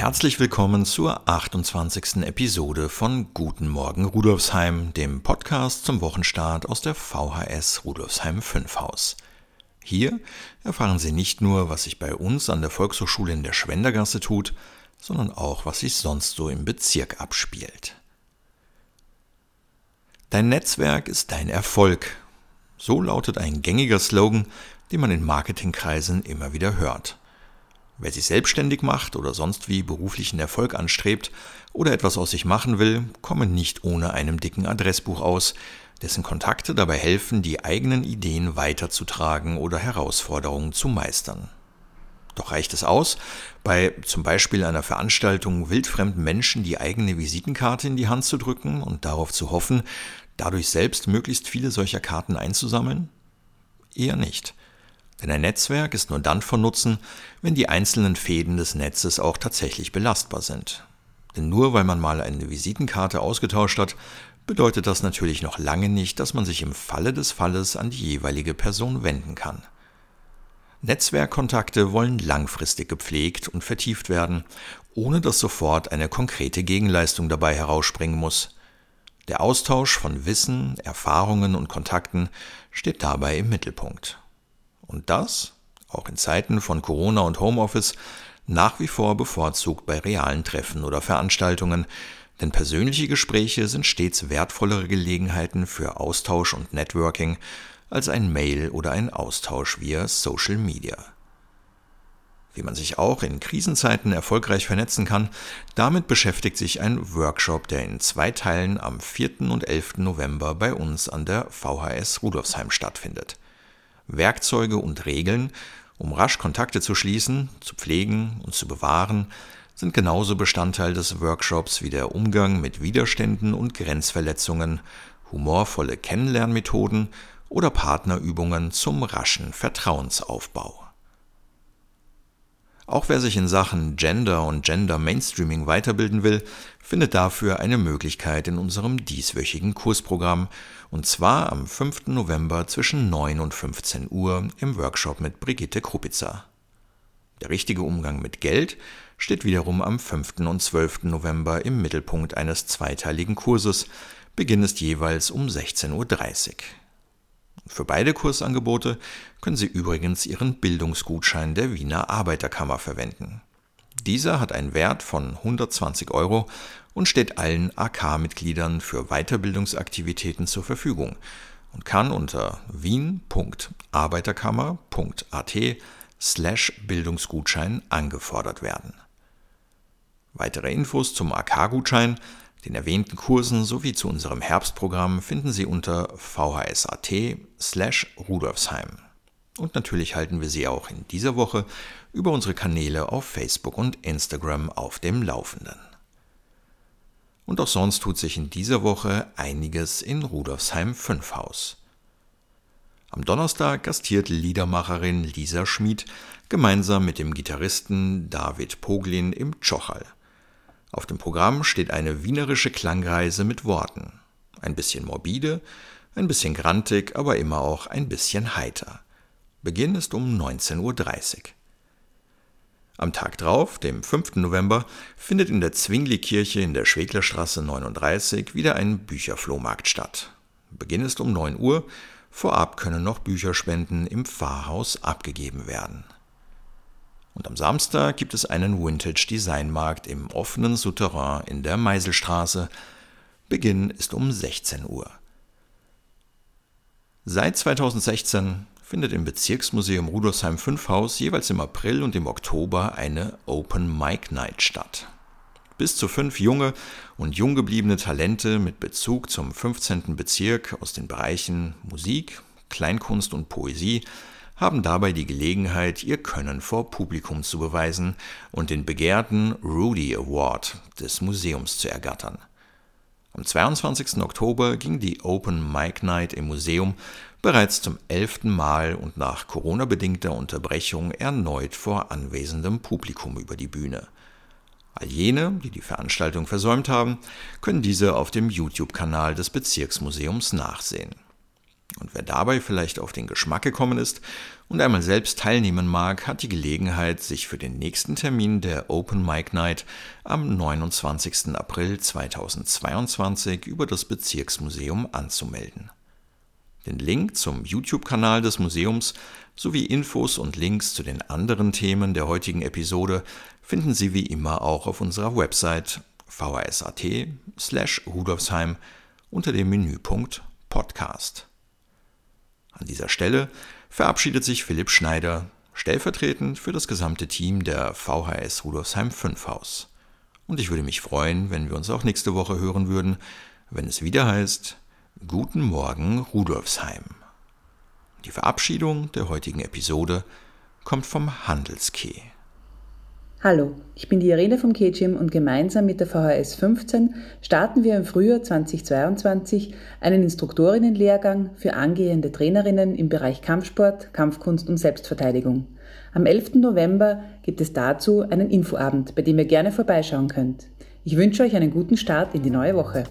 Herzlich willkommen zur 28. Episode von Guten Morgen Rudolfsheim, dem Podcast zum Wochenstart aus der VHS Rudolfsheim 5 Haus. Hier erfahren Sie nicht nur, was sich bei uns an der Volkshochschule in der Schwendergasse tut, sondern auch, was sich sonst so im Bezirk abspielt. Dein Netzwerk ist dein Erfolg. So lautet ein gängiger Slogan, den man in Marketingkreisen immer wieder hört. Wer sich selbstständig macht oder sonst wie beruflichen Erfolg anstrebt oder etwas aus sich machen will, komme nicht ohne einem dicken Adressbuch aus, dessen Kontakte dabei helfen, die eigenen Ideen weiterzutragen oder Herausforderungen zu meistern. Doch reicht es aus, bei zum Beispiel einer Veranstaltung wildfremden Menschen die eigene Visitenkarte in die Hand zu drücken und darauf zu hoffen, dadurch selbst möglichst viele solcher Karten einzusammeln? Eher nicht. Denn ein Netzwerk ist nur dann von Nutzen, wenn die einzelnen Fäden des Netzes auch tatsächlich belastbar sind. Denn nur weil man mal eine Visitenkarte ausgetauscht hat, bedeutet das natürlich noch lange nicht, dass man sich im Falle des Falles an die jeweilige Person wenden kann. Netzwerkkontakte wollen langfristig gepflegt und vertieft werden, ohne dass sofort eine konkrete Gegenleistung dabei herausspringen muss. Der Austausch von Wissen, Erfahrungen und Kontakten steht dabei im Mittelpunkt. Und das, auch in Zeiten von Corona und Homeoffice, nach wie vor bevorzugt bei realen Treffen oder Veranstaltungen, denn persönliche Gespräche sind stets wertvollere Gelegenheiten für Austausch und Networking als ein Mail oder ein Austausch via Social Media. Wie man sich auch in Krisenzeiten erfolgreich vernetzen kann, damit beschäftigt sich ein Workshop, der in zwei Teilen am 4. und 11. November bei uns an der VHS Rudolfsheim stattfindet. Werkzeuge und Regeln, um rasch Kontakte zu schließen, zu pflegen und zu bewahren, sind genauso Bestandteil des Workshops wie der Umgang mit Widerständen und Grenzverletzungen, humorvolle Kennenlernmethoden oder Partnerübungen zum raschen Vertrauensaufbau. Auch wer sich in Sachen Gender und Gender Mainstreaming weiterbilden will, findet dafür eine Möglichkeit in unserem dieswöchigen Kursprogramm, und zwar am 5. November zwischen 9 und 15 Uhr im Workshop mit Brigitte Krupitzer. Der richtige Umgang mit Geld steht wiederum am 5. und 12. November im Mittelpunkt eines zweiteiligen Kurses. Beginn ist jeweils um 16.30 Uhr. Für beide Kursangebote können Sie übrigens Ihren Bildungsgutschein der Wiener Arbeiterkammer verwenden. Dieser hat einen Wert von 120 Euro und steht allen AK-Mitgliedern für Weiterbildungsaktivitäten zur Verfügung und kann unter wien.arbeiterkammer.at slash Bildungsgutschein angefordert werden. Weitere Infos zum AK-Gutschein den erwähnten Kursen sowie zu unserem Herbstprogramm finden Sie unter vhsat slash Rudolfsheim. Und natürlich halten wir Sie auch in dieser Woche über unsere Kanäle auf Facebook und Instagram auf dem Laufenden. Und auch sonst tut sich in dieser Woche einiges in Rudolfsheim 5 Haus. Am Donnerstag gastiert Liedermacherin Lisa Schmid gemeinsam mit dem Gitarristen David Poglin im Tschochal. Auf dem Programm steht eine wienerische Klangreise mit Worten. Ein bisschen morbide, ein bisschen grantig, aber immer auch ein bisschen heiter. Beginn ist um 19.30 Uhr. Am Tag drauf, dem 5. November, findet in der Zwingli-Kirche in der Schweglerstraße 39 wieder ein Bücherflohmarkt statt. Beginn ist um 9 Uhr, vorab können noch Bücherspenden im Pfarrhaus abgegeben werden. Und am Samstag gibt es einen Vintage Design Markt im offenen Souterrain in der Meiselstraße. Beginn ist um 16 Uhr. Seit 2016 findet im Bezirksmuseum Rudolfsheim 5 Haus jeweils im April und im Oktober eine Open Mic Night statt. Bis zu fünf junge und jung gebliebene Talente mit Bezug zum 15. Bezirk aus den Bereichen Musik, Kleinkunst und Poesie haben dabei die Gelegenheit, ihr Können vor Publikum zu beweisen und den begehrten Rudy Award des Museums zu ergattern. Am 22. Oktober ging die Open Mic Night im Museum bereits zum elften Mal und nach Corona-bedingter Unterbrechung erneut vor anwesendem Publikum über die Bühne. All jene, die die Veranstaltung versäumt haben, können diese auf dem YouTube-Kanal des Bezirksmuseums nachsehen. Und wer dabei vielleicht auf den Geschmack gekommen ist und einmal selbst teilnehmen mag, hat die Gelegenheit, sich für den nächsten Termin der Open Mic Night am 29. April 2022 über das Bezirksmuseum anzumelden. Den Link zum YouTube-Kanal des Museums sowie Infos und Links zu den anderen Themen der heutigen Episode finden Sie wie immer auch auf unserer Website vhs.at slash rudolfsheim unter dem Menüpunkt Podcast. An dieser Stelle verabschiedet sich Philipp Schneider, stellvertretend für das gesamte Team der VHS Rudolfsheim 5 Haus. Und ich würde mich freuen, wenn wir uns auch nächste Woche hören würden, wenn es wieder heißt Guten Morgen Rudolfsheim. Die Verabschiedung der heutigen Episode kommt vom Handelskeh. Hallo, ich bin die Irene vom KGM und gemeinsam mit der VHS 15 starten wir im Frühjahr 2022 einen Instruktorinnenlehrgang für angehende Trainerinnen im Bereich Kampfsport, Kampfkunst und Selbstverteidigung. Am 11. November gibt es dazu einen Infoabend, bei dem ihr gerne vorbeischauen könnt. Ich wünsche euch einen guten Start in die neue Woche.